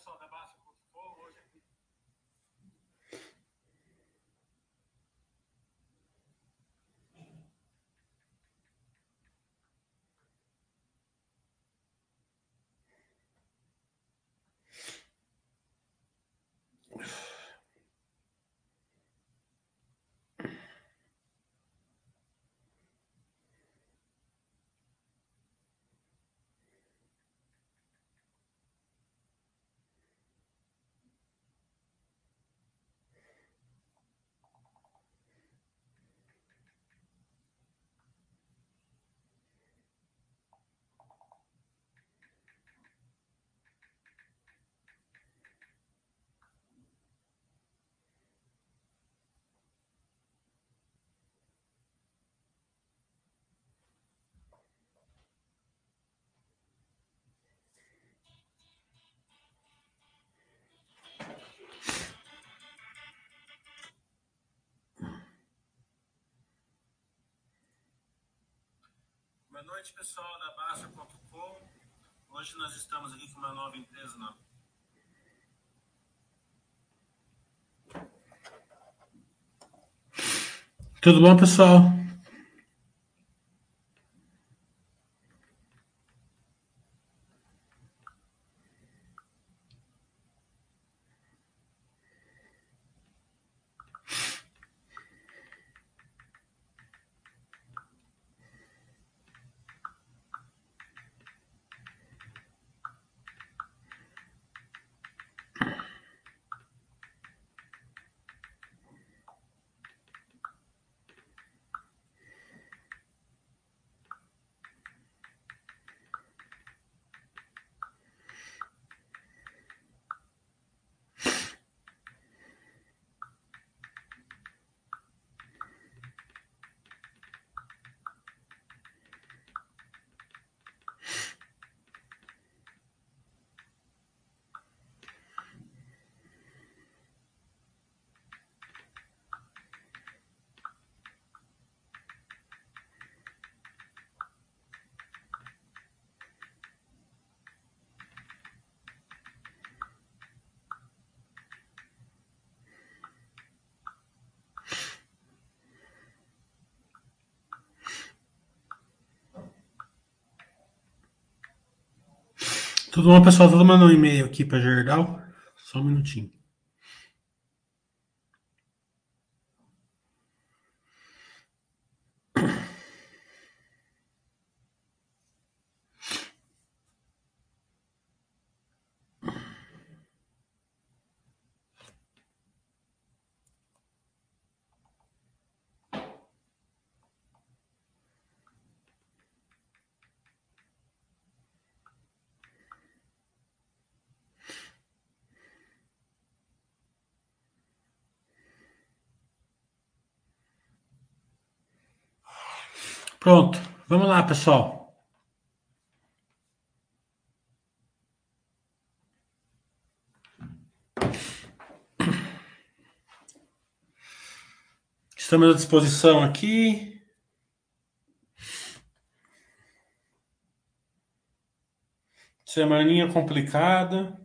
pessoal da Baixa Fogo hoje aqui. Boa noite, pessoal da Baixa.com. Hoje nós estamos aqui com uma nova empresa na Tudo bom, pessoal? Tudo bom, pessoal? Tô mandando um e-mail aqui para Gerdau. Só um minutinho. Vamos lá, pessoal. Estamos à disposição aqui. Semaninha complicada.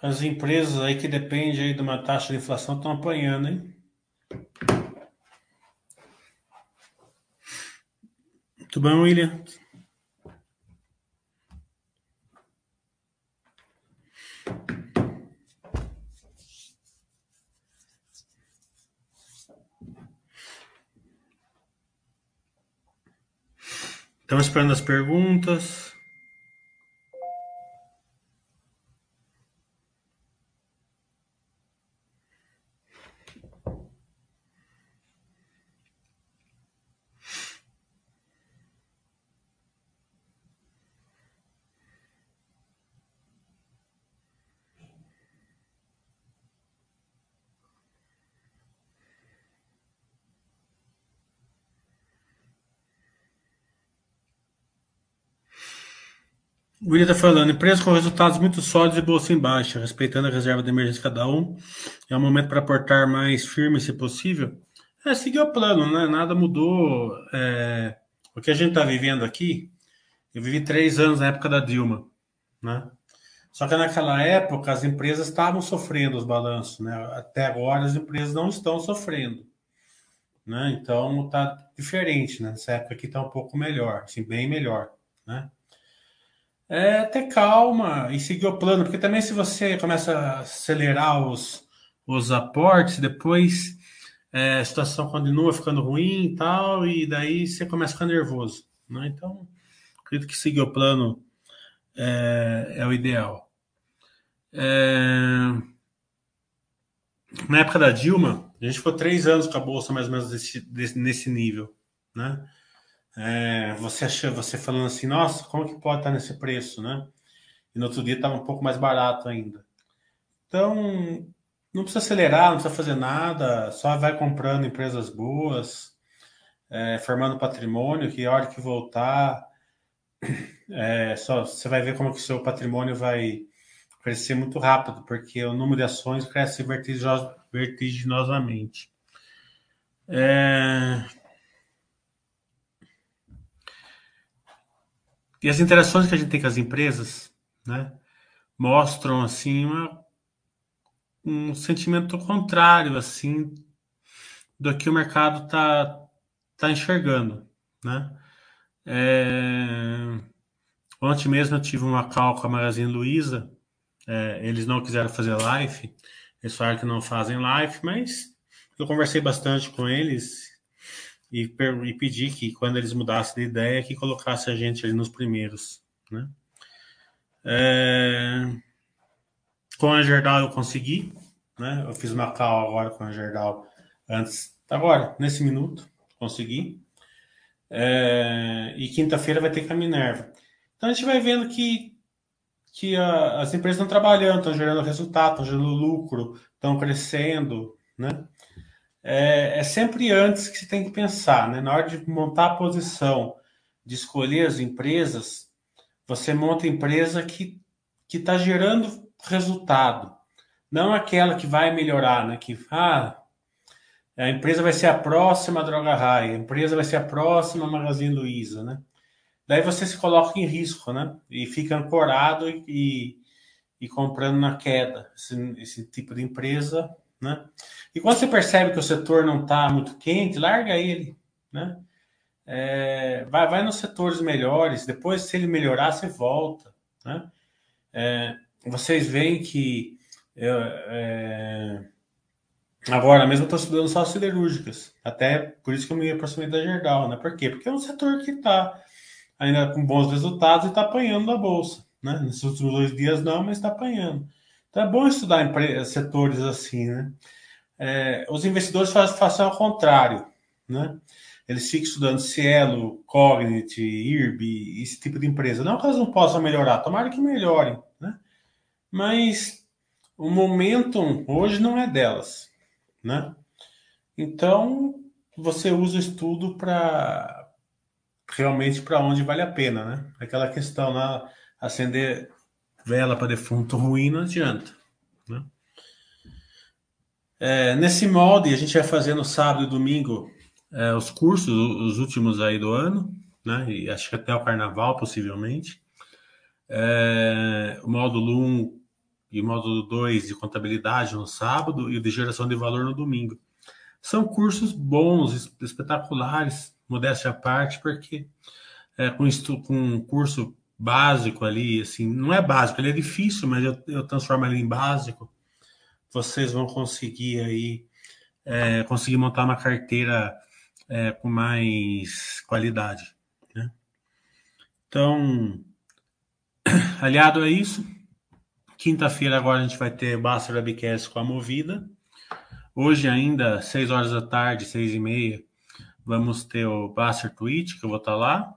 As empresas aí que dependem aí de uma taxa de inflação estão apanhando, hein? Tudo bem, William? Estamos esperando as perguntas. O William está falando, empresa com resultados muito sólidos e bolsa em baixa, respeitando a reserva de emergência de cada um. É um momento para aportar mais firme, se possível. É, seguir o plano, né? Nada mudou. É... O que a gente está vivendo aqui, eu vivi três anos na época da Dilma, né? Só que naquela época as empresas estavam sofrendo os balanços, né? Até agora as empresas não estão sofrendo, né? Então tá diferente, né? Nessa época aqui está um pouco melhor, assim, bem melhor, né? É ter calma e seguir o plano, porque também se você começa a acelerar os, os aportes, depois é, a situação continua ficando ruim e tal, e daí você começa a ficar nervoso. Né? Então, acredito que seguir o plano é, é o ideal. É... Na época da Dilma, a gente ficou três anos com a bolsa mais ou menos desse, desse, nesse nível, né? É, você achou, você falando assim, nossa, como que pode estar nesse preço, né? E no outro dia estava um pouco mais barato ainda. Então, não precisa acelerar, não precisa fazer nada, só vai comprando empresas boas, é, formando patrimônio, que a hora que voltar, é, só, você vai ver como que o seu patrimônio vai crescer muito rápido, porque o número de ações cresce vertiginos, vertiginosamente. É, E as interações que a gente tem com as empresas, né, mostram assim uma, um sentimento contrário assim do que o mercado está tá enxergando, né? É... Ontem mesmo eu tive uma call com a Magazine Luiza, é, eles não quiseram fazer live, eles falaram que não fazem live, mas eu conversei bastante com eles e, e pedir que, quando eles mudassem de ideia, que colocasse a gente ali nos primeiros. Né? É... Com a Gerdau eu consegui, né? Eu fiz uma call agora com a Gerdau antes, agora, nesse minuto, consegui. É... E quinta-feira vai ter com a Minerva. Então a gente vai vendo que, que a, as empresas estão trabalhando, estão gerando resultado, estão gerando lucro, estão crescendo, né? É, é, sempre antes que se tem que pensar, né? Na hora de montar a posição, de escolher as empresas, você monta a empresa que que está gerando resultado, não aquela que vai melhorar, né? Que ah, a empresa vai ser a próxima Droga Raia, a empresa vai ser a próxima Magazine Luiza, né? Daí você se coloca em risco, né? E fica ancorado e, e, e comprando na queda. Esse, esse tipo de empresa né? E quando você percebe que o setor não está muito quente, larga ele. Né? É, vai, vai nos setores melhores, depois, se ele melhorar, você volta. Né? É, vocês veem que eu, é, agora mesmo estou estudando só siderúrgicas, até por isso que eu me aproximei da Gerdau. Né? Por quê? Porque é um setor que está ainda com bons resultados e está apanhando da bolsa. Né? Nesses últimos dois dias não, mas está apanhando. Então é bom estudar setores assim, né? É, os investidores fazem, fazem ao contrário, né? Eles ficam estudando Cielo, Cognite, IRB, esse tipo de empresa. Não que elas não possam melhorar, tomara que melhorem, né? Mas o momentum hoje não é delas, né? Então você usa o estudo para realmente para onde vale a pena, né? Aquela questão lá, acender vela para defunto ruim não adianta. Né? É, nesse molde, a gente vai fazer no sábado e domingo é, os cursos, os últimos aí do ano, né? E acho que até o carnaval, possivelmente. É, o módulo 1 e o módulo 2 de contabilidade no sábado e o de geração de valor no domingo. São cursos bons, espetaculares, modéstia à parte, porque é, com, com um curso básico ali, assim, não é básico, ele é difícil, mas eu, eu transformo ele em básico. Vocês vão conseguir aí é, conseguir montar uma carteira é, com mais qualidade. Né? Então, aliado a isso, quinta-feira agora a gente vai ter Basta Webcast com a Movida. Hoje ainda, seis horas da tarde, seis e meia, vamos ter o Baster Twitch, que eu vou estar lá.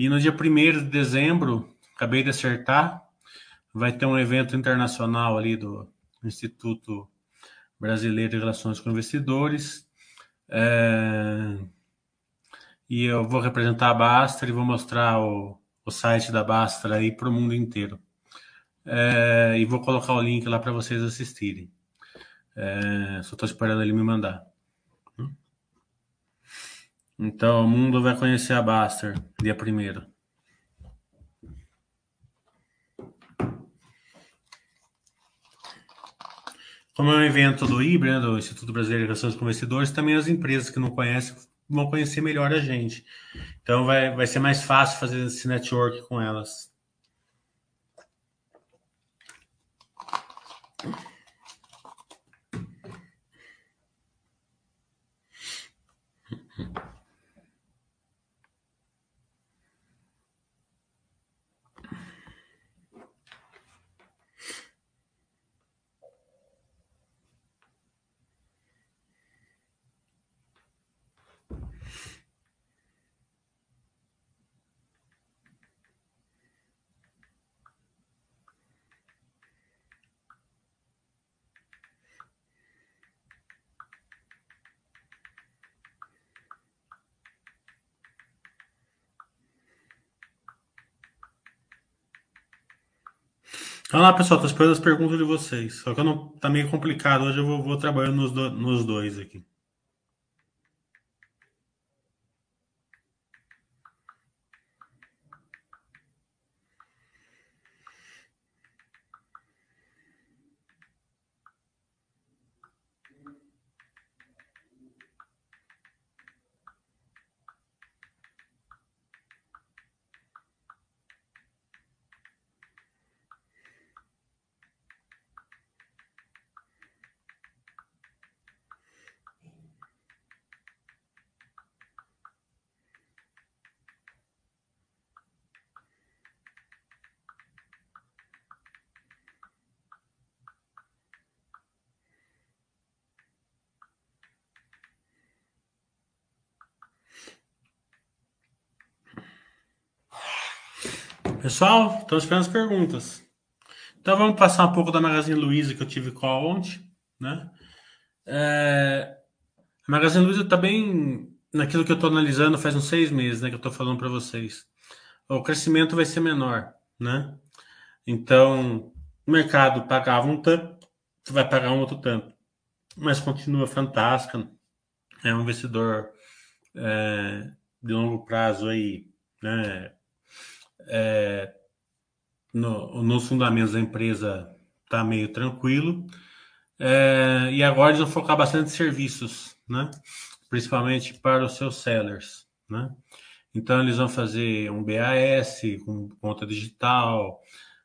E no dia 1 de dezembro, acabei de acertar, vai ter um evento internacional ali do Instituto Brasileiro de Relações com Investidores. É... E eu vou representar a Bastra e vou mostrar o, o site da Bastra aí para o mundo inteiro. É... E vou colocar o link lá para vocês assistirem. É... Só estou esperando ele me mandar. Então, o mundo vai conhecer a Baster dia primeiro. Como é um evento do IBRE, né, do Instituto Brasileiro de Relações com Investidores, também as empresas que não conhecem vão conhecer melhor a gente. Então, vai, vai ser mais fácil fazer esse network com elas. Olha lá, pessoal, tô esperando as perguntas de vocês. Só que eu não, tá meio complicado. Hoje eu vou, vou trabalhando nos, do, nos dois aqui. Pessoal, estou esperando as perguntas. Então vamos passar um pouco da Magazine Luiza que eu tive call ontem, né? É... A Magazine Luiza está bem naquilo que eu estou analisando faz uns seis meses, né? Que eu estou falando para vocês. O crescimento vai ser menor, né? Então, o mercado pagava um tanto, vai pagar um outro tanto, mas continua fantástica. É um investidor é, de longo prazo aí, né? É, no, nos fundamentos da empresa está meio tranquilo. É, e agora eles vão focar bastante em serviços, né? principalmente para os seus sellers. Né? Então, eles vão fazer um BAS com conta digital,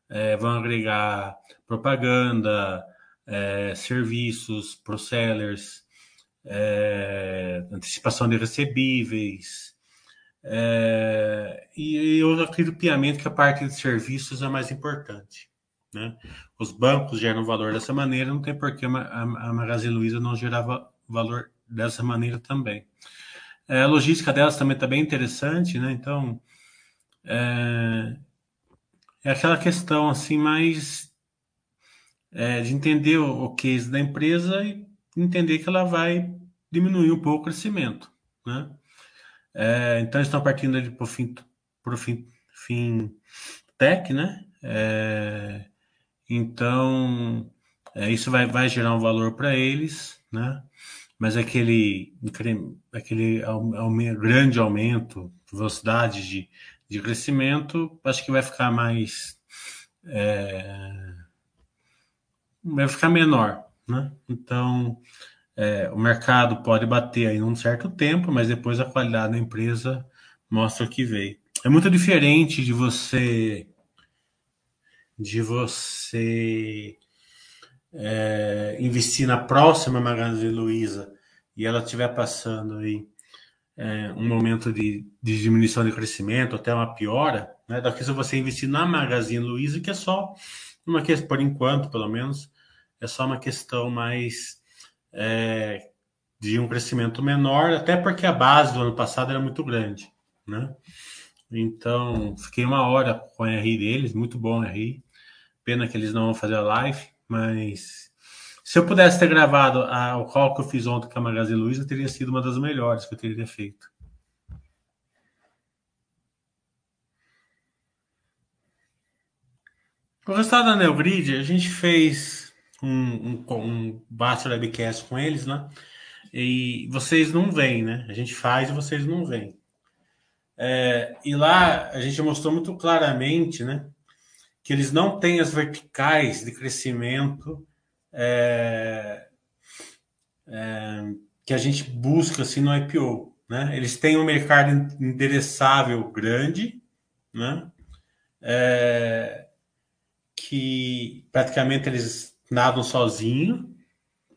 é, vão agregar propaganda, é, serviços para os sellers, é, antecipação de recebíveis, é, e eu acredito piamente que a parte de serviços é mais importante. Né? Os bancos geram valor dessa maneira, não tem por que a, a Magazine Luiza não gerava valor dessa maneira também. É, a logística delas também está bem interessante, né? Então, é, é, aquela questão assim mais é, de entender o, o case da empresa e entender que ela vai diminuir um pouco o crescimento, né? É, então estão partindo para o fim, pro fim, fim tech, né? É, então é, isso vai, vai gerar um valor para eles, né? Mas aquele, aquele grande aumento, velocidade de, de crescimento, acho que vai ficar mais. É, vai ficar menor, né? Então, é, o mercado pode bater aí num certo tempo, mas depois a qualidade da empresa mostra que veio. é muito diferente de você de você é, investir na próxima Magazine Luiza e ela estiver passando aí é, um momento de, de, diminuição de crescimento, até uma piora, né? Daqui se você investir na Magazine Luiza, que é só uma questão, por enquanto, pelo menos, é só uma questão mais é, de um crescimento menor, até porque a base do ano passado era muito grande, né? Então, fiquei uma hora com o RI deles, muito bom RI. Pena que eles não vão fazer a live, mas se eu pudesse ter gravado a, o call que eu fiz ontem com a Magazine Luiza, teria sido uma das melhores que eu teria feito. O resultado da Neogrid, a gente fez um, um, um Bachelor Webcast com eles, né? E vocês não vêm, né? A gente faz e vocês não vêm. É, e lá a gente mostrou muito claramente, né? Que eles não têm as verticais de crescimento é, é, que a gente busca assim no IPO, né? Eles têm um mercado endereçável grande, né? É, que praticamente eles nadam sozinhos,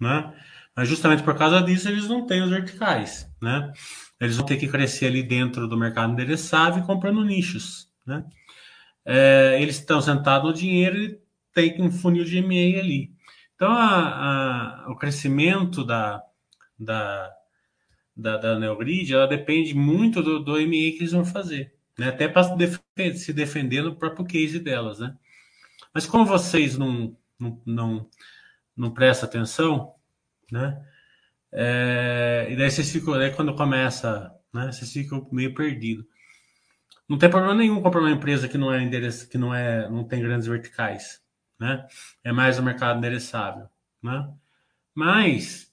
né? Mas justamente por causa disso eles não têm os verticais, né? Eles vão ter que crescer ali dentro do mercado endereçável comprando nichos, né? É, eles estão sentados no dinheiro e tem um funil de MA ali. Então, a, a, o crescimento da, da, da, da Neogrid, ela depende muito do, do MA que eles vão fazer, né? Até para se defender no próprio case delas, né? Mas como vocês não, não, não, não prestam atenção, né? É, e daí vocês ficam, daí quando começa, né? Vocês ficam meio perdidos. Não tem problema nenhum comprar uma empresa que não é endereço, que não é, não tem grandes verticais, né? É mais o mercado endereçável, né? Mas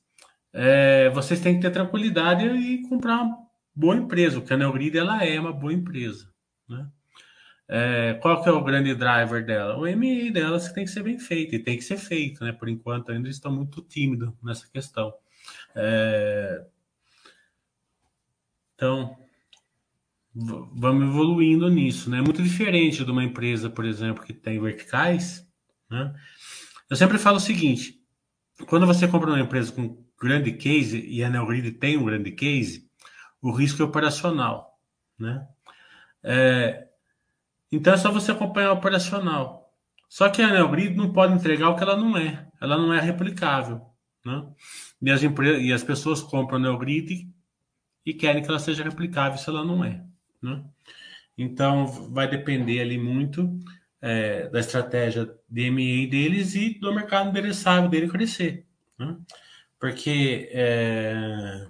é, vocês têm que ter tranquilidade e comprar uma boa empresa. O Canel Grid ela é uma boa empresa, né? É, qual que é o grande driver dela? O MI dela que tem que ser bem feito e tem que ser feito, né? Por enquanto ainda estão muito tímidos nessa questão. É... Então, vamos evoluindo nisso, né? É muito diferente de uma empresa, por exemplo, que tem verticais, né? Eu sempre falo o seguinte: quando você compra uma empresa com grande case e a Neogrid tem um grande case, o risco é operacional, né? É... Então é só você acompanhar o operacional. Só que a Neogrid não pode entregar o que ela não é. Ela não é replicável, né? E as, empresas, e as pessoas compram Neogrid e querem que ela seja replicável se ela não é. Né? Então, vai depender ali muito é, da estratégia de MA deles e do mercado endereçável dele crescer. Né? Porque é,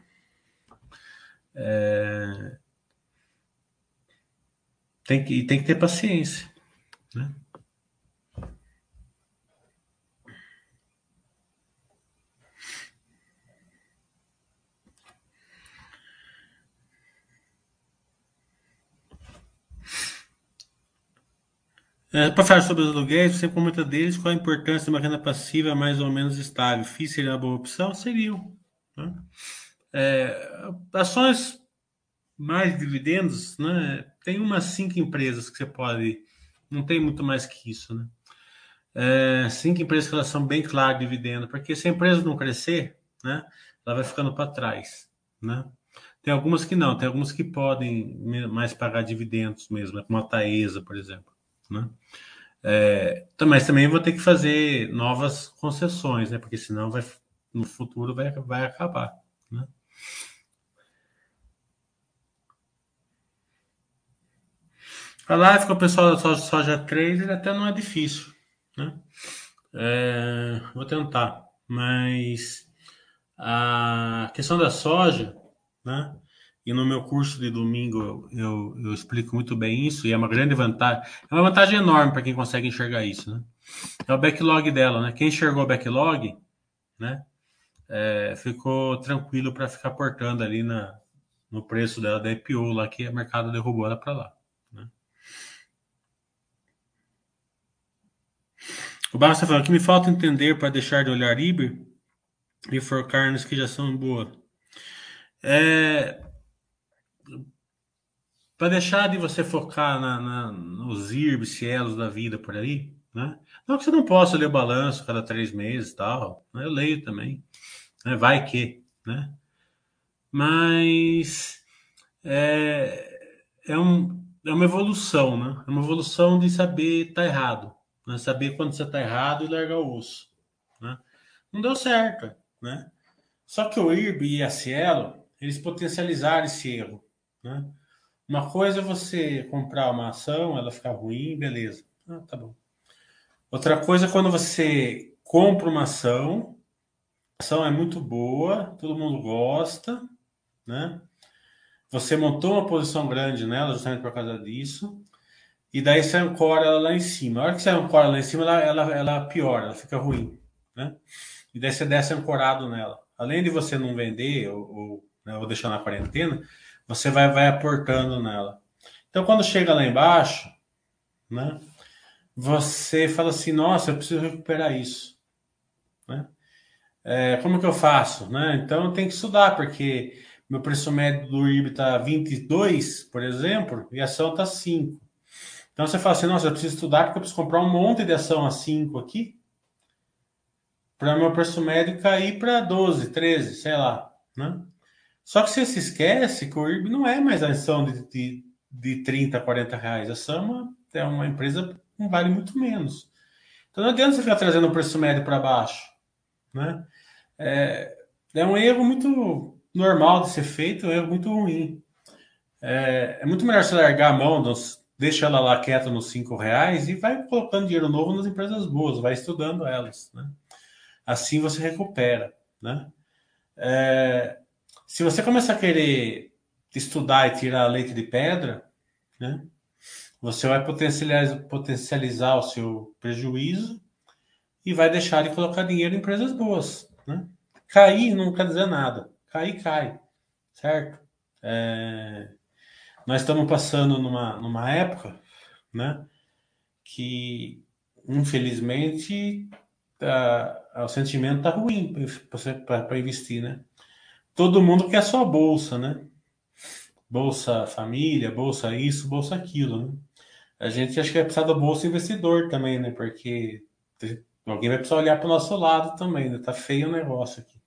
é, tem, que, tem que ter paciência. Né? É, falar sobre os aluguéis, você comenta deles, qual a importância de uma renda passiva mais ou menos estável? FII seria uma boa opção? Seriam. Né? É, ações mais dividendos, né? Tem umas cinco empresas que você pode. Não tem muito mais que isso, né? É, cinco empresas que elas são bem claras de dividendo, porque se a empresa não crescer, né? Ela vai ficando para trás, né? Tem algumas que não, tem algumas que podem mais pagar dividendos mesmo, como a Taesa, por exemplo. Né? É, mas também vou ter que fazer novas concessões, né? Porque senão vai, no futuro vai, vai acabar. Né? A live com o pessoal da soja, soja 3 até não é difícil. Né? É, vou tentar. Mas a questão da soja, né? E no meu curso de domingo eu, eu, explico muito bem isso, e é uma grande vantagem. É uma vantagem enorme para quem consegue enxergar isso, né? É o backlog dela, né? Quem enxergou o backlog, né? É, ficou tranquilo para ficar portando ali na, no preço dela da IPO lá que o mercado derrubou ela para lá. Né? O Barça tá falando que me falta entender para deixar de olhar IBR e focar nas que já são boas. É, para deixar de você focar na, na, nos IRB, cielos da vida por aí, né? Não que você não possa ler o balanço cada três meses e tal, né? eu leio também, né? vai que, né? Mas é, é, um, é uma evolução, né? É uma evolução de saber tá errado, né? saber quando você está errado e largar o osso, né? Não deu certo, né? Só que o IRB e a Cielo, eles potencializaram esse erro, né? Uma coisa é você comprar uma ação, ela ficar ruim, beleza. Ah, tá bom. Outra coisa é quando você compra uma ação, a ação é muito boa, todo mundo gosta, né? Você montou uma posição grande nela justamente por causa disso, e daí você ancora ela lá em cima. A hora que você ancora lá em cima, ela, ela, ela piora, ela fica ruim, né? E daí você desce ancorado nela. Além de você não vender ou, ou, né, ou deixar na quarentena, você vai, vai aportando nela. Então, quando chega lá embaixo, né, você fala assim: nossa, eu preciso recuperar isso. Né? É, como que eu faço? Né? Então, eu tenho que estudar, porque meu preço médio do IRB está 22, por exemplo, e a ação está 5. Então, você fala assim: nossa, eu preciso estudar porque eu preciso comprar um monte de ação a 5 aqui, para meu preço médio cair para 12, 13, sei lá. Né? Só que você se esquece que o IRB não é mais a ação de, de, de 30, 40 reais. A Sama é uma empresa que vale muito menos. Então não adianta você ficar trazendo o preço médio para baixo. Né? É, é um erro muito normal de ser feito, é um erro muito ruim. É, é muito melhor você largar a mão, dos, deixa ela lá quieta nos 5 reais e vai colocando dinheiro novo nas empresas boas, vai estudando elas. Né? Assim você recupera. Né? É, se você começar a querer estudar e tirar leite de pedra, né, você vai potencializar, potencializar o seu prejuízo e vai deixar de colocar dinheiro em empresas boas. Né? Cair não quer dizer nada. Cair, cai. Certo? É... Nós estamos passando numa, numa época né, que, infelizmente, tá, o sentimento está ruim para investir. Né? todo mundo quer sua bolsa, né? Bolsa família, bolsa isso, bolsa aquilo, né? A gente acha que vai precisar da bolsa investidor também, né? Porque alguém vai precisar olhar para o nosso lado também, né? Tá feio o negócio aqui.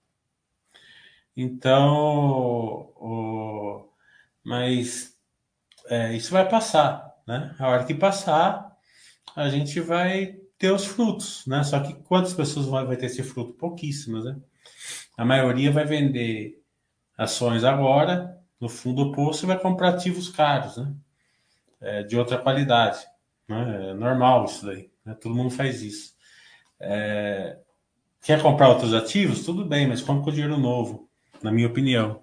Então, o... mas é, isso vai passar, né? A hora que passar, a gente vai ter os frutos, né? Só que quantas pessoas vai, vai ter esse fruto? Pouquíssimas, né? A maioria vai vender ações agora, no fundo do poço, e vai comprar ativos caros, né? É, de outra qualidade. Né? É normal isso daí. Né? Todo mundo faz isso. É... Quer comprar outros ativos? Tudo bem, mas compra com dinheiro novo, na minha opinião.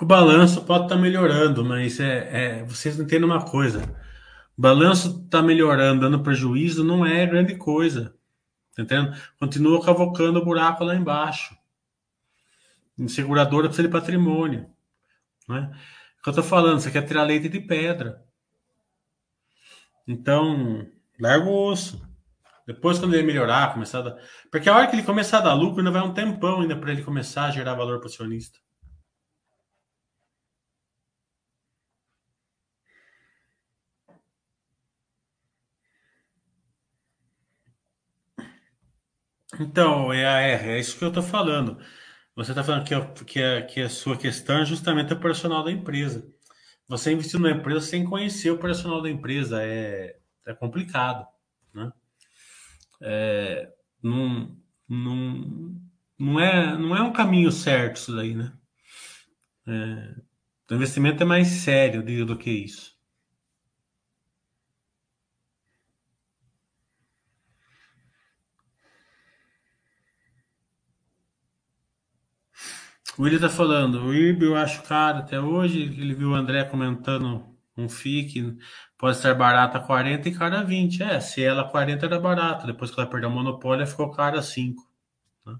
O balanço pode estar melhorando, mas é, é, vocês entendem uma coisa balanço está melhorando, dando prejuízo, não é grande coisa. Tá entendendo? Continua cavocando o buraco lá embaixo. Em seguradora precisa de patrimônio. Né? O que eu estou falando, você quer tirar leite de pedra. Então, larga o osso. Depois, quando ele melhorar, começar a dar... Porque a hora que ele começar a dar lucro, ainda vai um tempão ainda para ele começar a gerar valor para o acionista. Então, é, é, é isso que eu estou falando. Você está falando que, a, que, a, que a sua questão é justamente o personal da empresa. Você investir numa empresa sem conhecer o personal da empresa é, é complicado. Né? É, não, não, não, é, não é um caminho certo isso daí, né? É, o investimento é mais sério do que isso. O William tá falando, o IRB eu acho caro até hoje. Ele viu o André comentando um FIC, pode estar barato a 40 e caro a 20. É, se ela 40 era barato, depois que ela perdeu o monopólio, ficou caro a 5. Né?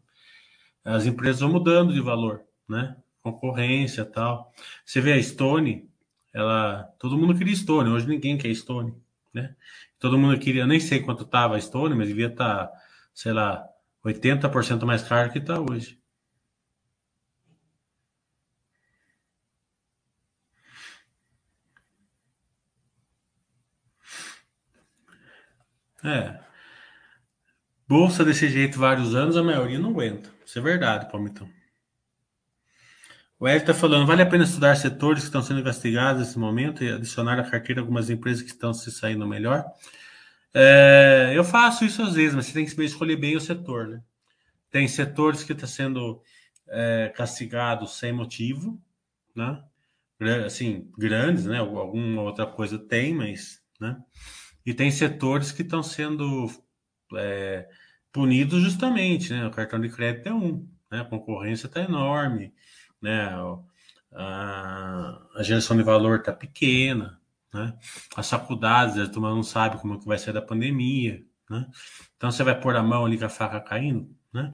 As empresas vão mudando de valor, né? Concorrência tal. Você vê a Stone, ela. Todo mundo queria Stone, hoje ninguém quer Stone, né? Todo mundo queria, nem sei quanto tava a Stone, mas devia estar, tá, sei lá, 80% mais caro que está hoje. É. Bolsa desse jeito vários anos, a maioria não aguenta. Isso é verdade, Palmitão. O Ed está falando, vale a pena estudar setores que estão sendo investigados nesse momento e adicionar à carteira algumas empresas que estão se saindo melhor? É, eu faço isso às vezes, mas você tem que escolher bem o setor, né? Tem setores que estão tá sendo é, castigados sem motivo, né? Assim, grandes, né? Alguma outra coisa tem, mas, né? E tem setores que estão sendo é, punidos justamente, né? O cartão de crédito é um, né? A concorrência está enorme, né? A, a geração de valor está pequena, né? As faculdades, a turma não sabe como é que vai ser da pandemia, né? Então você vai pôr a mão ali com a faca caindo, né?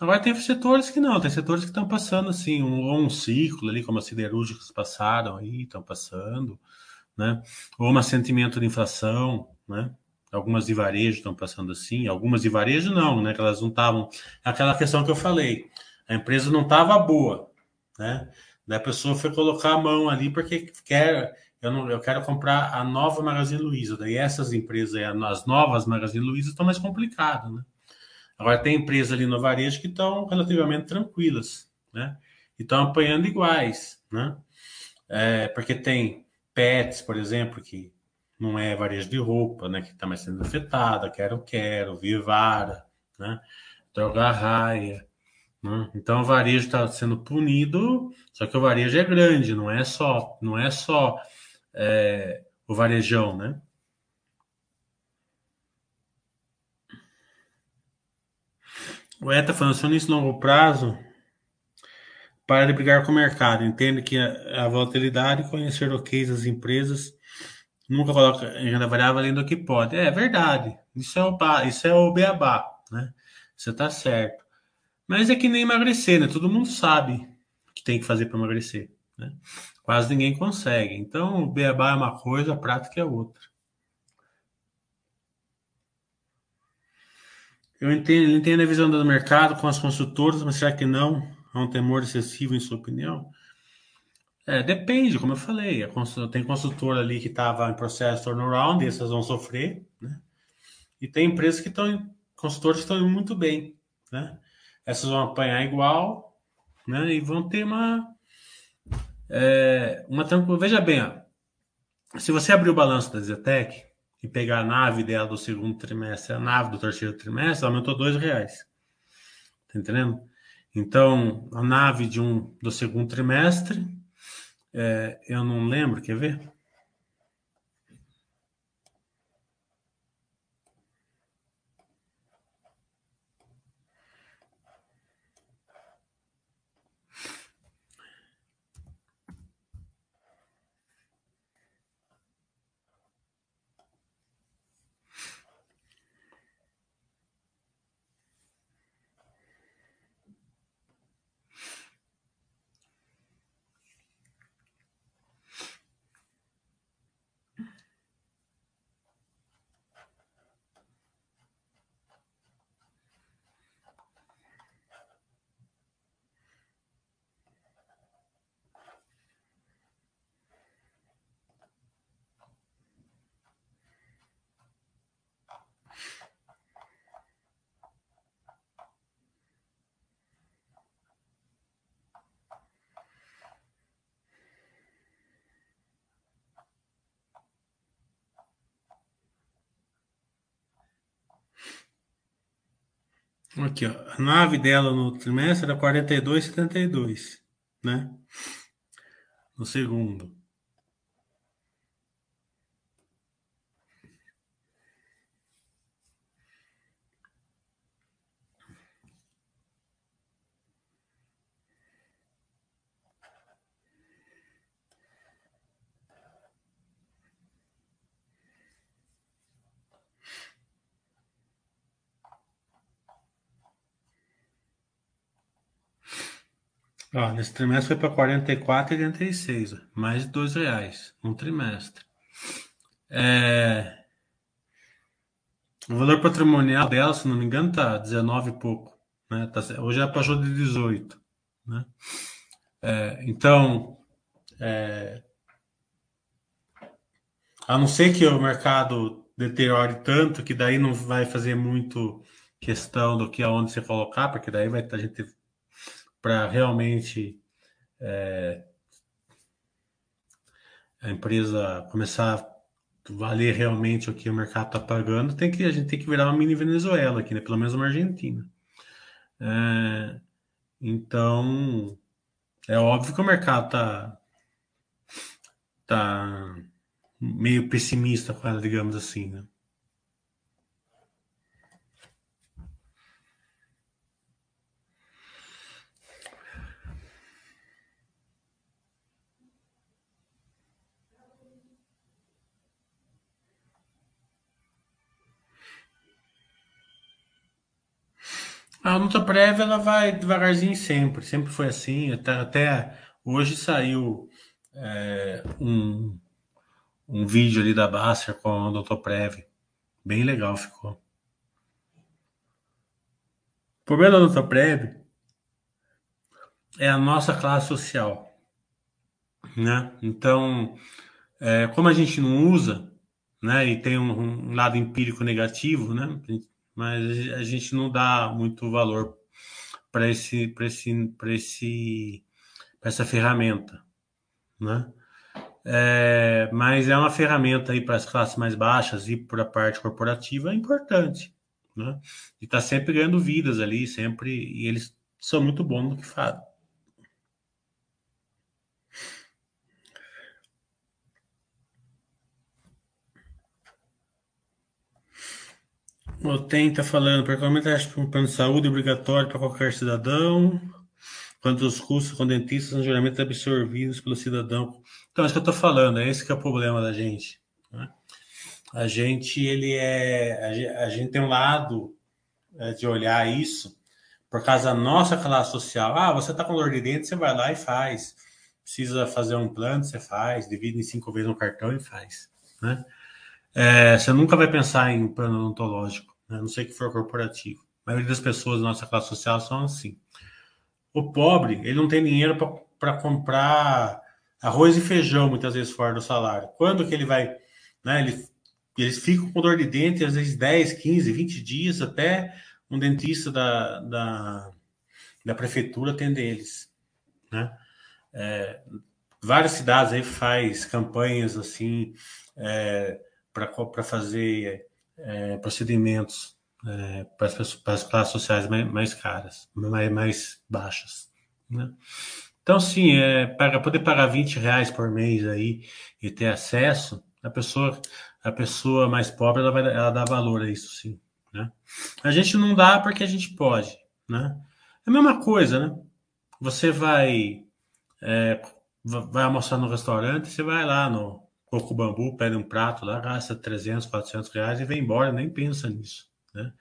Agora tem setores que não, tem setores que estão passando assim, um, um ciclo ali, como as siderúrgicas passaram aí, estão passando, né? Ou um sentimento de inflação, né? Algumas de varejo estão passando assim, algumas de varejo não, né? Que elas não estavam. Aquela questão que eu falei, a empresa não estava boa, né? Daí a pessoa foi colocar a mão ali porque quer, eu não, eu quero comprar a nova Magazine Luiza. Daí essas empresas, as novas Magazine Luiza estão mais complicadas, né? Agora tem empresas ali no varejo que estão relativamente tranquilas, né? E estão apanhando iguais, né? É, porque tem Pets, por exemplo, que não é varejo de roupa, né? Que está mais sendo afetada, Quero Quero, Vivara, né? Droga Raia, né? Então o varejo está sendo punido, só que o varejo é grande, não é só, não é só é, o varejão, né? O ETA falando, acionista longo prazo, para de brigar com o mercado. Entende que a, a volatilidade, conhecer o case das empresas, nunca coloca em renda variável além do que pode. É verdade. Isso é o, isso é o beabá, né? Você está certo. Mas é que nem emagrecer, né? Todo mundo sabe que tem que fazer para emagrecer, né? Quase ninguém consegue. Então, o beabá é uma coisa, a prática é outra. Eu entendo, entendo a visão do mercado com as consultoras, mas será que não? Há um temor excessivo, em sua opinião? É, depende, como eu falei. Tem consultor ali que estava em processo turnaround, e essas vão sofrer, né? E tem empresas que estão, consultores que estão indo muito bem, né? Essas vão apanhar igual, né? E vão ter uma. É, uma Veja bem, ó, se você abrir o balanço da Zetec, e pegar a nave dela do segundo trimestre, a nave do terceiro trimestre, aumentou dois reais. Tá entendendo? Então, a nave de um do segundo trimestre, é, eu não lembro, quer ver? Aqui, ó, a nave dela no trimestre era 42,72, né? No segundo. Ó, nesse trimestre foi para 44,86, mais de dois reais no trimestre. É... O valor patrimonial dela, se não me engano, tá 19 e pouco. Né? Tá, hoje ela passou de 18. Né? É, então, é, a não ser que o mercado deteriore tanto que daí não vai fazer muito questão do que aonde você colocar, porque daí vai a gente para realmente é, a empresa começar a valer realmente o que o mercado está pagando, tem que a gente tem que virar uma mini Venezuela aqui, né? Pelo menos uma Argentina. É, então é óbvio que o mercado está tá meio pessimista digamos assim, né? A luta prévia ela vai devagarzinho sempre, sempre foi assim, até, até hoje saiu é, um, um vídeo ali da Baster com o Doutor Prev, bem legal ficou. O problema da Doutor Prev é a nossa classe social, né? Então, é, como a gente não usa, né, e tem um, um lado empírico negativo, né? Mas a gente não dá muito valor para esse, para esse, para esse, para essa ferramenta, né? É, mas é uma ferramenta aí para as classes mais baixas e para a parte corporativa é importante, né? E está sempre ganhando vidas ali, sempre e eles são muito bons no que fazem. O TEM está falando, particularmente acho que um plano de saúde obrigatório para qualquer cidadão, quanto os custos com dentistas são geralmente absorvidos pelo cidadão. Então, é isso que eu estou falando, é esse que é o problema da gente. Né? A gente, ele é, a gente tem um lado é, de olhar isso por causa da nossa classe social. Ah, você está com dor de dente, você vai lá e faz. Precisa fazer um plano, você faz. Divide em cinco vezes no cartão e faz. Né? É, você nunca vai pensar em plano odontológico a não ser que for corporativo. A maioria das pessoas da nossa classe social são assim. O pobre, ele não tem dinheiro para comprar arroz e feijão, muitas vezes fora do salário. Quando que ele vai, né, ele, eles ficam com dor de dente, às vezes 10, 15, 20 dias, até um dentista da, da, da prefeitura atender eles, né? É, várias cidades aí faz campanhas assim é, para fazer é, procedimentos é, para, as, para, as, classes sociais mais, mais caras, mais, mais baixas. Né? Então, sim, é, para poder pagar 20 reais por mês aí e ter acesso, a pessoa, a pessoa mais pobre ela, vai, ela dá valor a isso, sim. Né? A gente não dá porque a gente pode. Né? É a mesma coisa, né? Você vai, é, vai almoçar no restaurante, você vai lá no, Coco Bambu pede um prato lá, gasta 300, 400 reais e vem embora, nem pensa nisso. Né?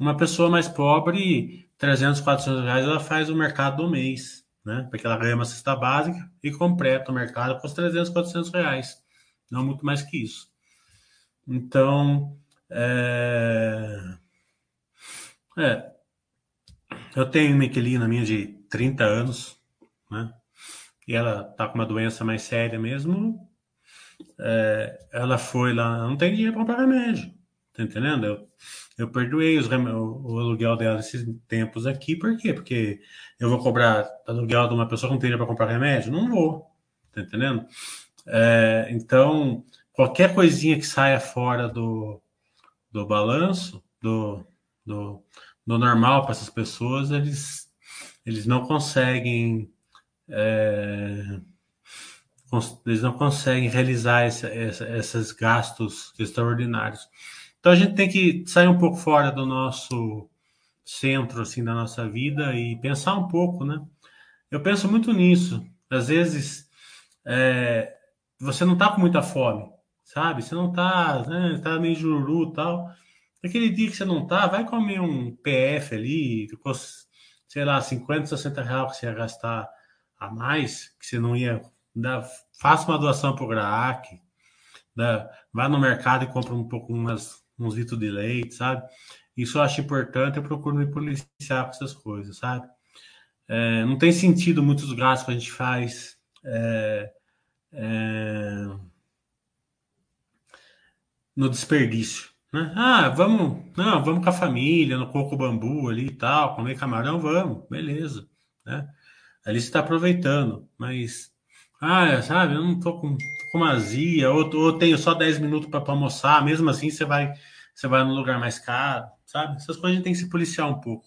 Uma pessoa mais pobre, 300, 400 reais, ela faz o mercado do mês, né? porque ela ganha uma cesta básica e completa o mercado com os 300, 400 reais. Não muito mais que isso. Então, é... é. Eu tenho uma inquilina minha de 30 anos, né? E ela tá com uma doença mais séria mesmo, é, ela foi lá, não tem dinheiro para comprar remédio, tá entendendo? Eu, eu perdoei os, o, o aluguel dela esses tempos aqui, por quê? Porque eu vou cobrar aluguel de uma pessoa que não tem dinheiro para comprar remédio? Não vou, tá entendendo? É, então, qualquer coisinha que saia fora do, do balanço, do, do, do normal para essas pessoas, eles, eles não conseguem. É, eles não conseguem realizar essa, esses gastos extraordinários. Então a gente tem que sair um pouco fora do nosso centro assim da nossa vida e pensar um pouco, né? Eu penso muito nisso. Às vezes é, você não tá com muita fome, sabe? Você não tá, né, tá meio jururu tal. Aquele dia que você não tá, vai comer um PF ali, sei lá, 50, 60 reais que você ia gastar a mais, que você não ia Dá, faça uma doação para o GRAAC, dá, vá no mercado e compra um pouco umas uns litros de leite, sabe? Isso eu acho importante, eu procuro me policiar com essas coisas, sabe? É, não tem sentido muitos gastos que a gente faz é, é, no desperdício. Né? Ah, vamos, não, vamos com a família, no coco bambu ali e tal, comer camarão, vamos, beleza. Né? Ali você está aproveitando, mas, ah, sabe, eu não tô com, tô com azia, ou, ou tenho só 10 minutos para almoçar, mesmo assim você vai, você vai no lugar mais caro, sabe? Essas coisas a gente tem que se policiar um pouco.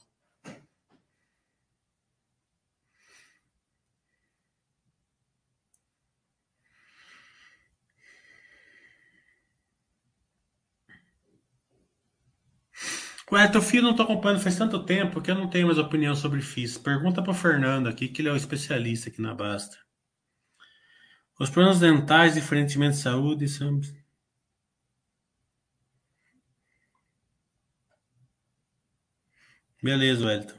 Ué, teu filho não tô acompanhando faz tanto tempo que eu não tenho mais opinião sobre FIS. Pergunta pro Fernando aqui, que ele é o especialista aqui na Basta. Os problemas dentais, diferentemente de saúde, são. Beleza, Wellington.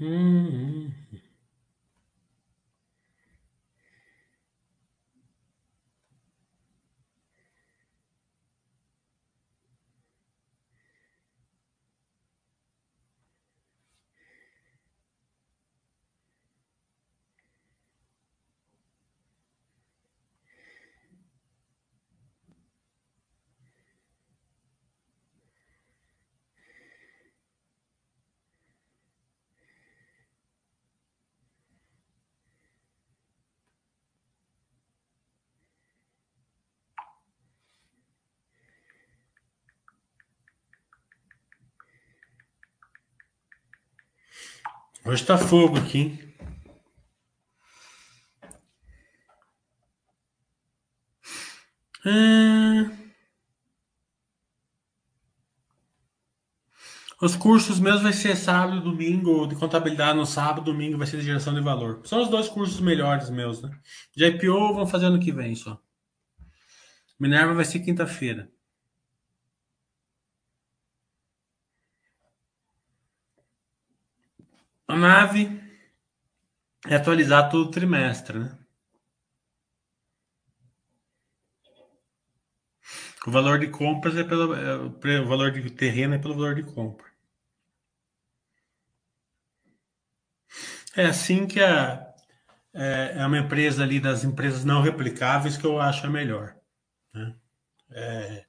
嗯 Hoje tá fogo aqui, hein? É... Os cursos meus vai ser sábado e domingo, de contabilidade no sábado, domingo vai ser de geração de valor. São os dois cursos melhores meus, né? De IPO vão fazer ano que vem só. Minerva vai ser quinta-feira. A nave é atualizar todo trimestre, né? O valor de compras é pelo é, o valor de terreno é pelo valor de compra. É assim que a, é, é uma empresa ali das empresas não replicáveis que eu acho a melhor. Né? É,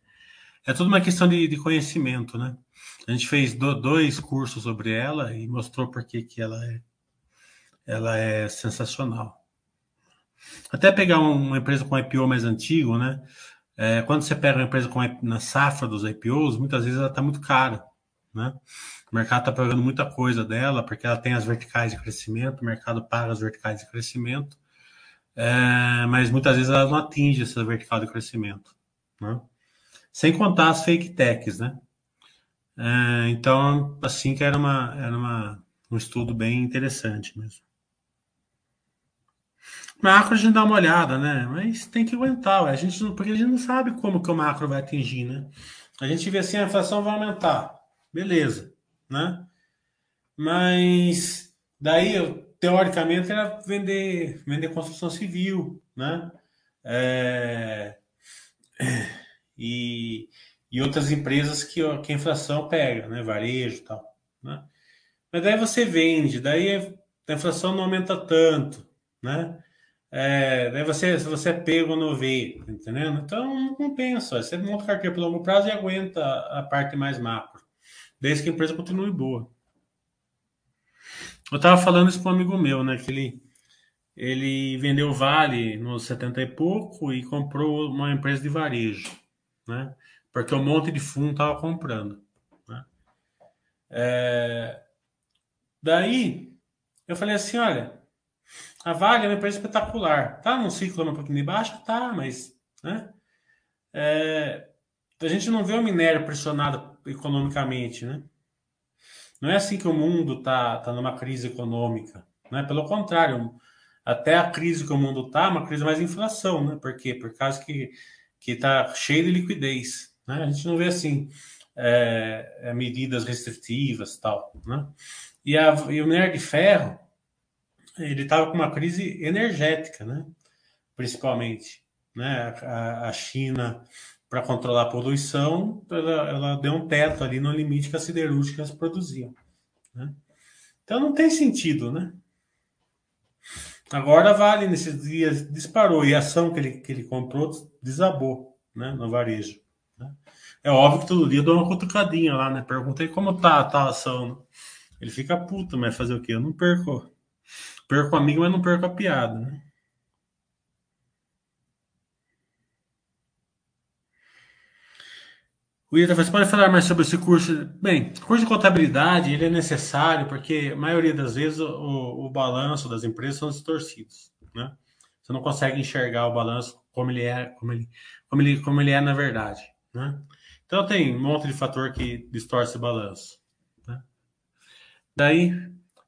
é tudo uma questão de, de conhecimento, né? A gente fez do, dois cursos sobre ela e mostrou por que ela é, ela é sensacional. Até pegar uma empresa com IPO mais antigo, né? É, quando você pega uma empresa com na safra dos IPOs, muitas vezes ela está muito cara, né? O mercado está pagando muita coisa dela, porque ela tem as verticais de crescimento, o mercado paga as verticais de crescimento, é, mas muitas vezes ela não atinge essa vertical de crescimento, né? Sem contar as fake techs, né? É, então, assim que era uma, era uma, um estudo bem interessante mesmo. Macro a gente dá uma olhada, né? Mas tem que aguentar, a gente porque a gente não sabe como que o macro vai atingir, né? A gente vê assim, a inflação vai aumentar. Beleza, né? Mas daí, teoricamente, era vender, vender construção civil, né? É, e, e outras empresas que, que a inflação pega, né? Varejo e tal. Né? Mas daí você vende, daí a inflação não aumenta tanto, né? é, daí você, você é pego no V, entendendo? Então não compensa. Você monta carteira por longo prazo e aguenta a parte mais macro, desde que a empresa continue boa. Eu estava falando isso com um amigo meu, né? Que ele, ele vendeu Vale nos 70 e pouco e comprou uma empresa de varejo, né? Porque um monte de fundo estava comprando. Né? É... Daí eu falei assim: olha, a Vale é uma empresa espetacular. Tá num ciclo um pouquinho de baixo? Tá, mas. Né? É... A gente não vê o minério pressionado economicamente, né? Não é assim que o mundo está tá numa crise econômica. Né? Pelo contrário, até a crise que o mundo está, uma crise mais inflação, né? Por quê? Por causa que que está cheio de liquidez. Né? A gente não vê assim é, é, medidas restritivas tal, né? E, a, e o minério de ferro ele estava com uma crise energética, né? Principalmente, né? A, a China para controlar a poluição, ela, ela, deu um teto ali no limite que as siderúrgicas produziam. Né? Então não tem sentido, né? Agora Vale nesses dias disparou e a ação que ele, que ele comprou desabou, né, no varejo. Né? É óbvio que todo dia eu dou uma cutucadinha lá, né? Perguntei como tá, tá a ação. Né? Ele fica puto, mas fazer o quê? Eu não perco. Perco amigo, mas não perco a piada, né? O Ida, você pode falar mais sobre esse curso? Bem, curso de contabilidade ele é necessário porque a maioria das vezes o, o, balanço das empresas são distorcidos, né? Você não consegue enxergar o balanço como ele é, como ele, como ele, como ele é na verdade, né? Então tem um monte de fator que distorce o balanço, né? Daí,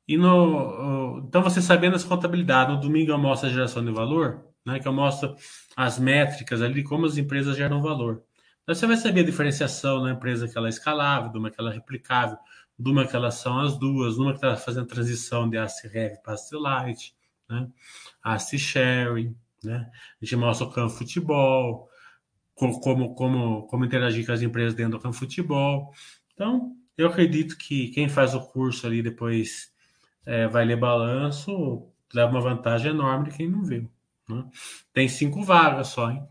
e no, então você sabendo essa contabilidade, no domingo eu mostro a geração de valor, né? Que eu mostro as métricas ali como as empresas geram valor. Você vai saber a diferenciação na empresa que ela é escalável, de uma que ela é replicável, de uma que elas são as duas, de uma que está fazendo transição de ACI Heavy para ACI Light, né? ACI Sharing, né? A gente mostra o campo futebol, como, como, como interagir com as empresas dentro do campo futebol. Então, eu acredito que quem faz o curso ali depois é, vai ler balanço, leva uma vantagem enorme de quem não viu. Né? Tem cinco vagas só, hein?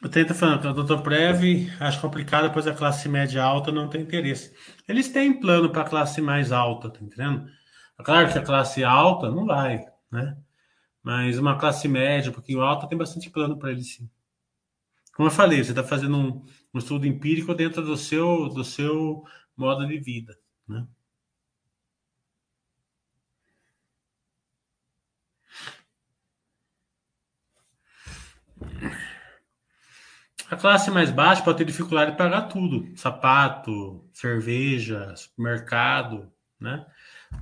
O Tenta falando que o doutor Prev acho complicado, pois a classe média alta não tem interesse. Eles têm plano para a classe mais alta, tá entendendo? Claro que a classe alta não vai, né? Mas uma classe média, um pouquinho alta, tem bastante plano para eles sim. Como eu falei, você está fazendo um, um, estudo empírico dentro do seu, do seu modo de vida, né? A classe mais baixa pode ter dificuldade de pagar tudo: sapato, cerveja, supermercado, né?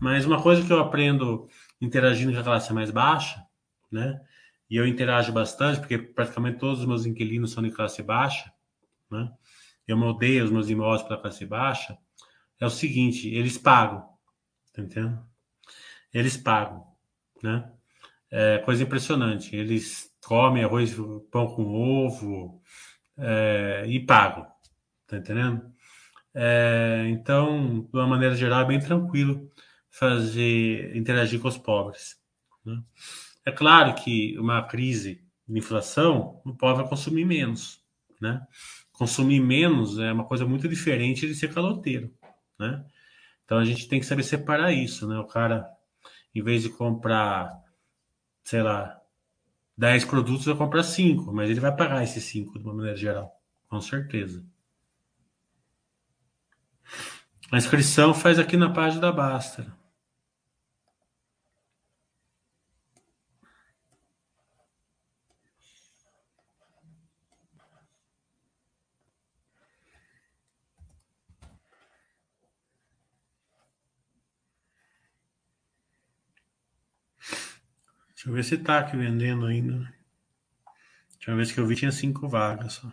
Mas uma coisa que eu aprendo interagindo com a classe mais baixa, né? E eu interajo bastante, porque praticamente todos os meus inquilinos são de classe baixa, né? Eu moldei os meus imóveis para classe baixa. É o seguinte: eles pagam, tá entendendo? Eles pagam, né? É coisa impressionante. Eles comem arroz, pão com ovo, é, e pago. Tá entendendo? É, então, de uma maneira geral, é bem tranquilo fazer interagir com os pobres. Né? É claro que uma crise de inflação, o pobre vai consumir menos. Né? Consumir menos é uma coisa muito diferente de ser caloteiro. Né? Então a gente tem que saber separar isso. Né? O cara, em vez de comprar, sei lá, 10 produtos, vai comprar 5, mas ele vai pagar esses 5 de uma maneira geral, com certeza. A inscrição faz aqui na página da Basta. Deixa eu ver se tá aqui vendendo ainda. Né? Deixa eu ver se eu vi tinha cinco vagas só.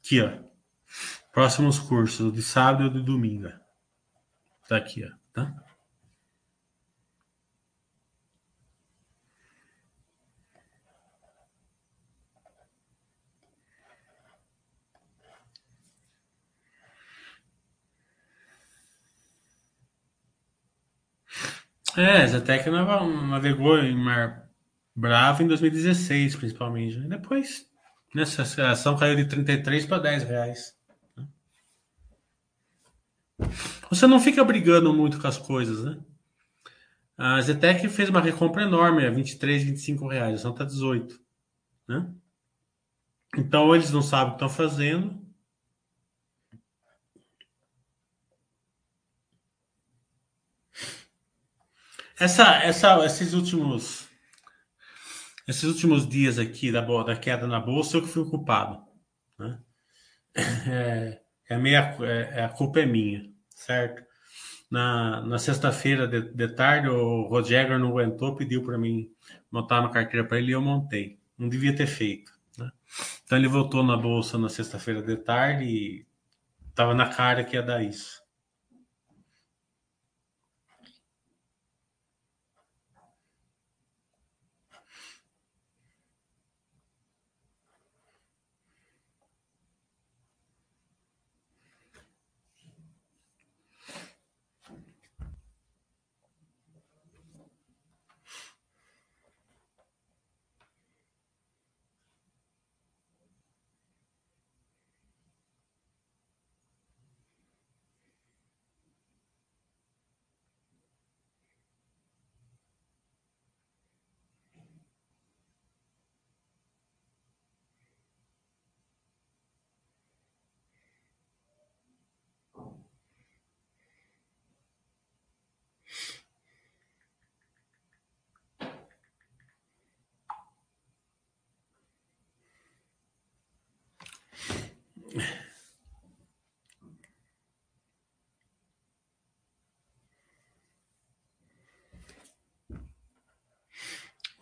Aqui, ó. Próximos cursos, de sábado e de domingo. Tá aqui, ó. Tá? É, Zetec navegou em Mar Bravo em 2016, principalmente. Né? Depois, nessa ação caiu de 33 para 10 reais. Né? Você não fica brigando muito com as coisas, né? A Zetec fez uma recompra enorme, a 23, 25 reais, a ação está 18. Né? Então, eles não sabem o que estão fazendo, Essa, essa, esses últimos esses últimos dias aqui da, da queda na bolsa eu que fui culpado. Né? É, é, meia, é, a culpa é minha, certo? Na, na sexta-feira de, de, tarde, o Roger não aguentou, pediu para mim montar uma carteira para ele e eu montei. Não devia ter feito. Né? Então ele voltou na bolsa na sexta-feira de tarde e estava na cara que ia dar isso.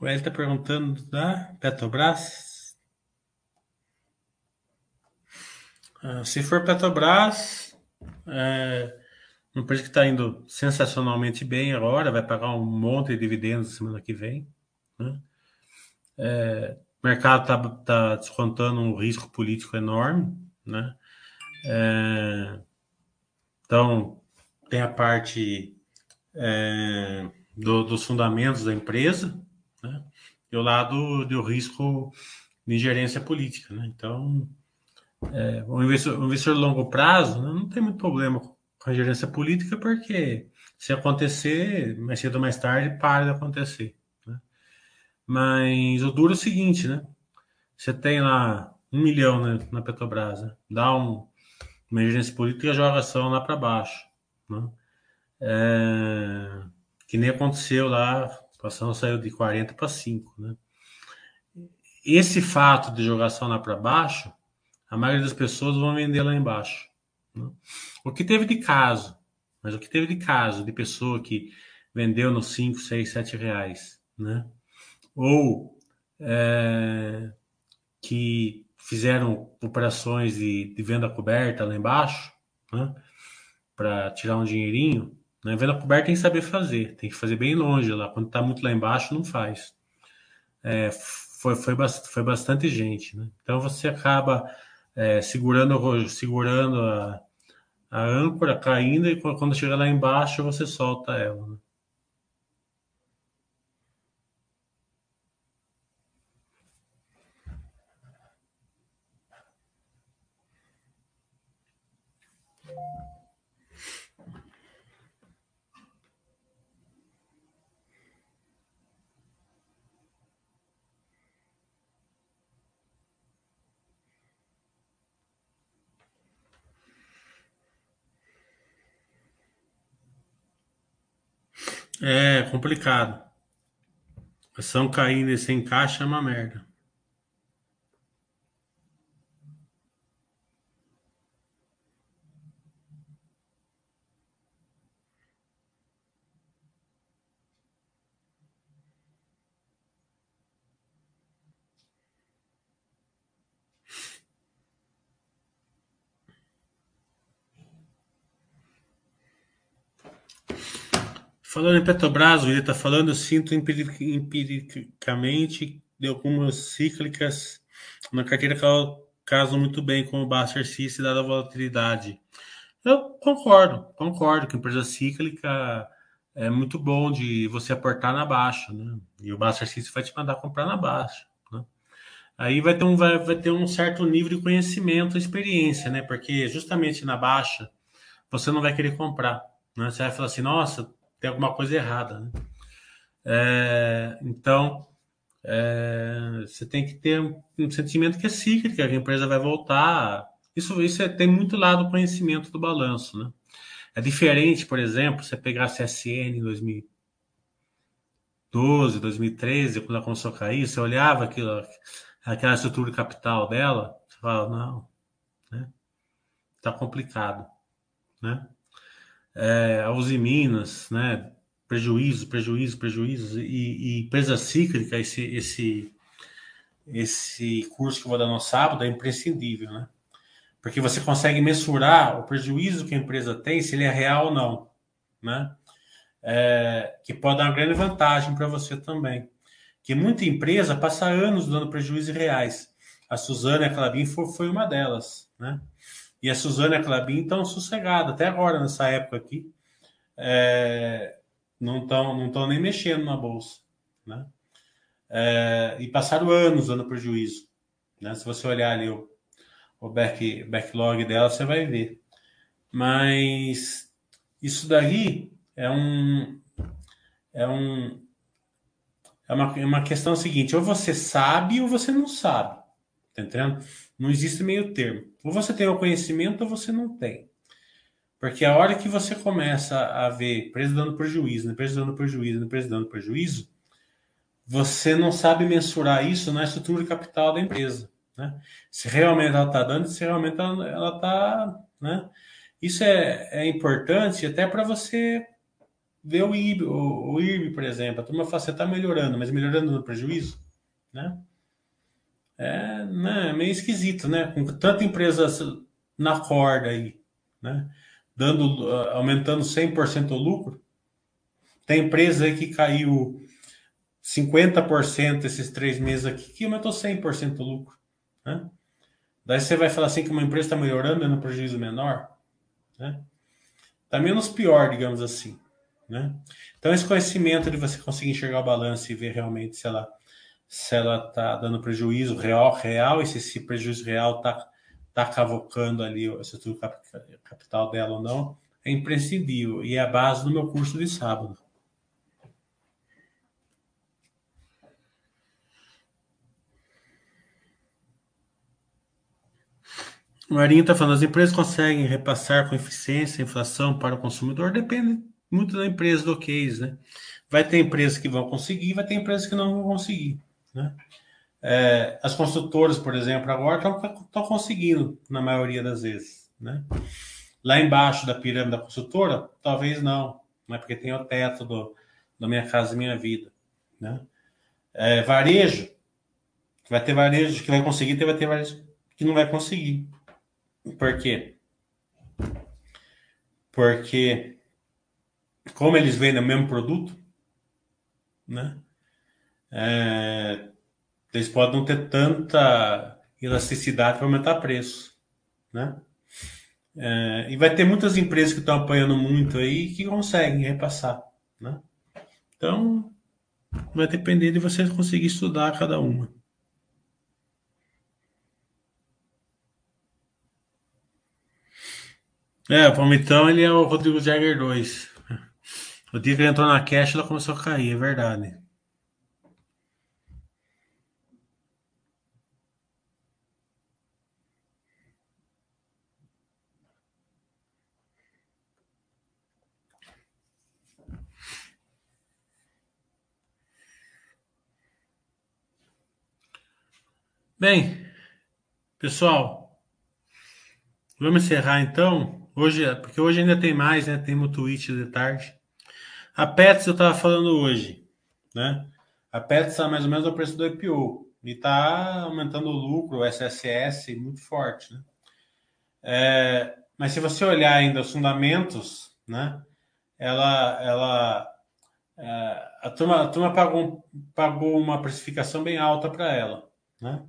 O Hélio está perguntando da Petrobras. Ah, se for Petrobras, é, uma empresa que está indo sensacionalmente bem agora, vai pagar um monte de dividendos semana que vem. Né? É, o mercado está tá descontando um risco político enorme. Né? É, então, tem a parte é, do, dos fundamentos da empresa, né? e o lado do risco de ingerência política. Né? Então, é, o, investidor, o investidor longo prazo né, não tem muito problema com a ingerência política, porque se acontecer, mais cedo ou mais tarde, para de acontecer. Né? Mas o duro é o seguinte, né? Você tem lá um milhão né, na Petrobras, né? dá um, uma emergência política joga a ação lá para baixo. Né? É, que nem aconteceu lá, a ação saiu de 40 para 5. Né? Esse fato de jogar lá para baixo, a maioria das pessoas vão vender lá embaixo. Né? O que teve de caso, mas o que teve de caso de pessoa que vendeu nos 5, 6, 7 reais, né? ou é, que fizeram operações de, de, venda coberta lá embaixo, né? para tirar um dinheirinho. Né? Venda coberta tem que saber fazer, tem que fazer bem longe lá. Quando está muito lá embaixo, não faz. É, foi, foi, foi bastante gente. Né? Então você acaba é, segurando, segurando a, a âncora, caindo, e quando chega lá embaixo, você solta ela. Né? É complicado. Ação caindo sem caixa é uma merda. Falando em Petrobras, ele está falando, eu sinto empiricamente de algumas cíclicas na carteira que casam muito bem com o Buster System, dada a volatilidade. Eu concordo, concordo que empresa cíclica é muito bom de você aportar na baixa, né? E o Buster System vai te mandar comprar na baixa, né? Aí vai ter um, vai, vai ter um certo nível de conhecimento, experiência, né? Porque justamente na baixa você não vai querer comprar, né? Você vai falar assim, nossa, tem alguma coisa errada, né? É, então, é, você tem que ter um, sentimento que é cíclico, que a empresa vai voltar. Isso, isso é, tem muito lado do conhecimento do balanço, né? É diferente, por exemplo, você pegar a CSN em 2012, 2013, quando ela começou a cair, você olhava aquilo, aquela estrutura de capital dela, você fala, não, né? Tá complicado, né? É, a Uzi Minas, né? Prejuízo, prejuízo, prejuízo, e, e empresa cíclica, esse, esse, esse curso que eu vou dar no sábado é imprescindível, né? porque você consegue mensurar o prejuízo que a empresa tem, se ele é real ou não, né? É, que pode dar uma grande vantagem para você também. Que muita empresa passa anos dando prejuízos reais. A Suzana e a Clabin foi, foi uma delas, né? E a Suzana e a Clabin estão sossegadas, até agora, nessa época aqui, é, não estão não tão nem mexendo na bolsa, né? É, e passaram anos dando prejuízo. Né? Se você olhar ali o o back, backlog dela, você vai ver. Mas isso daí é um é um é uma, é uma questão seguinte, ou você sabe ou você não sabe. Tá entendendo? Não existe meio termo. Ou você tem o conhecimento ou você não tem. Porque a hora que você começa a ver empresa dando prejuízo, empresa dando prejuízo, empresa dando prejuízo, você não sabe mensurar isso na estrutura capital da empresa. Né? Se realmente ela está dando, se realmente ela está. Né? Isso é, é importante até para você ver o IB, o, o IRB, por exemplo. A turma fala, você está melhorando, mas melhorando no prejuízo? Né? É, né, é meio esquisito, né? Com tanta empresa na corda aí, né? Dando, aumentando 100% o lucro. Tem empresa aí que caiu 50% esses três meses aqui, que aumentou 100% o lucro. Né? Daí você vai falar assim que uma empresa está melhorando no prejuízo menor, né? Tá menos pior, digamos assim, né? Então esse conhecimento de você conseguir enxergar o balanço e ver realmente se ela se ela está dando prejuízo real, real e se esse prejuízo real está tá cavocando ali o estrutura capital dela ou não, é imprescindível e é a base do meu curso de sábado. O Marinho está falando, as empresas conseguem repassar com eficiência a inflação para o consumidor? Depende muito da empresa, do case, né? Vai ter empresas que vão conseguir, vai ter empresas que não vão conseguir, né? É, as construtoras, por exemplo, agora estão conseguindo, na maioria das vezes, né? Lá embaixo da pirâmide da construtora, talvez não, né? porque tem o teto do, da Minha Casa Minha Vida, né? É, varejo, vai ter varejo que vai conseguir, vai ter varejo que não vai conseguir. Por quê? Porque como eles vendem o mesmo produto, né? É, eles podem não ter tanta elasticidade para aumentar preço, né? É, e vai ter muitas empresas que estão apanhando muito aí que conseguem repassar, né? Então, vai depender de vocês conseguir estudar cada uma. É, o Palmitão ele é o Rodrigo Jagger 2. O dia que ele entrou na cash, ela começou a cair, é verdade. Bem, pessoal, vamos encerrar então. Hoje, porque hoje ainda tem mais, né? Tem o tweet de tarde. A Pets eu estava falando hoje, né? A Pets está mais ou menos o preço do IPO e está aumentando o lucro, o SSS, muito forte, né? É, mas se você olhar ainda os fundamentos, né? Ela, ela, é, a turma, a turma pagou, pagou uma precificação bem alta para ela, né?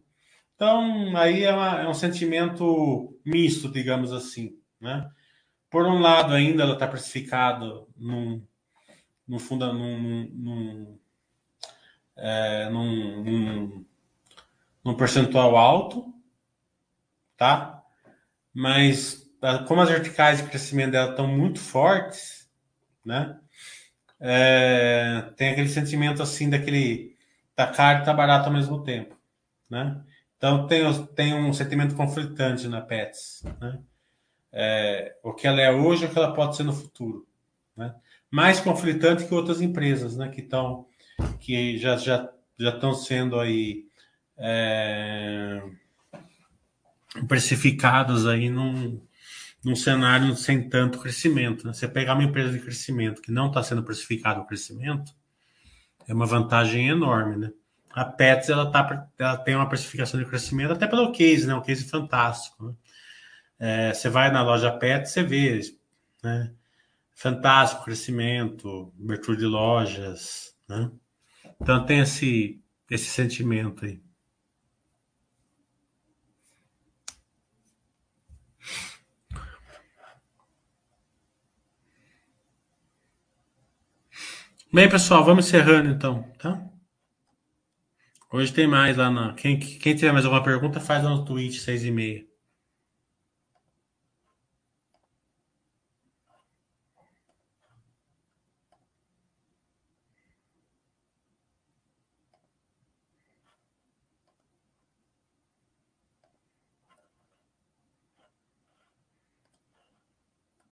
Então aí é, uma, é um sentimento misto, digamos assim. Né? Por um lado, ainda ela está precificada num, num, funda, num, num, é, num, num, num percentual alto, tá? Mas como as verticais de crescimento dela estão muito fortes, né? É, tem aquele sentimento assim daquele tá caro e tá barato ao mesmo tempo, né? Então tem, tem um sentimento conflitante na Pets, né? É, o que ela é hoje, o que ela pode ser no futuro, né? Mais conflitante que outras empresas, né? Que que já já já estão sendo aí é, precificadas aí num, num cenário sem tanto crescimento. Né? Você pegar uma empresa de crescimento que não está sendo precificado o crescimento, é uma vantagem enorme, né? A Pets ela, tá, ela tem uma precificação de crescimento até pelo case, né? Um case fantástico. Né? É, você vai na loja Pets, você vê, né? Fantástico crescimento, abertura de lojas, né? Então tem esse, esse sentimento aí. Bem, pessoal, vamos encerrando então, tá? Hoje tem mais lá na. Quem, quem tiver mais alguma pergunta, faz lá no Twitch, seis e meia.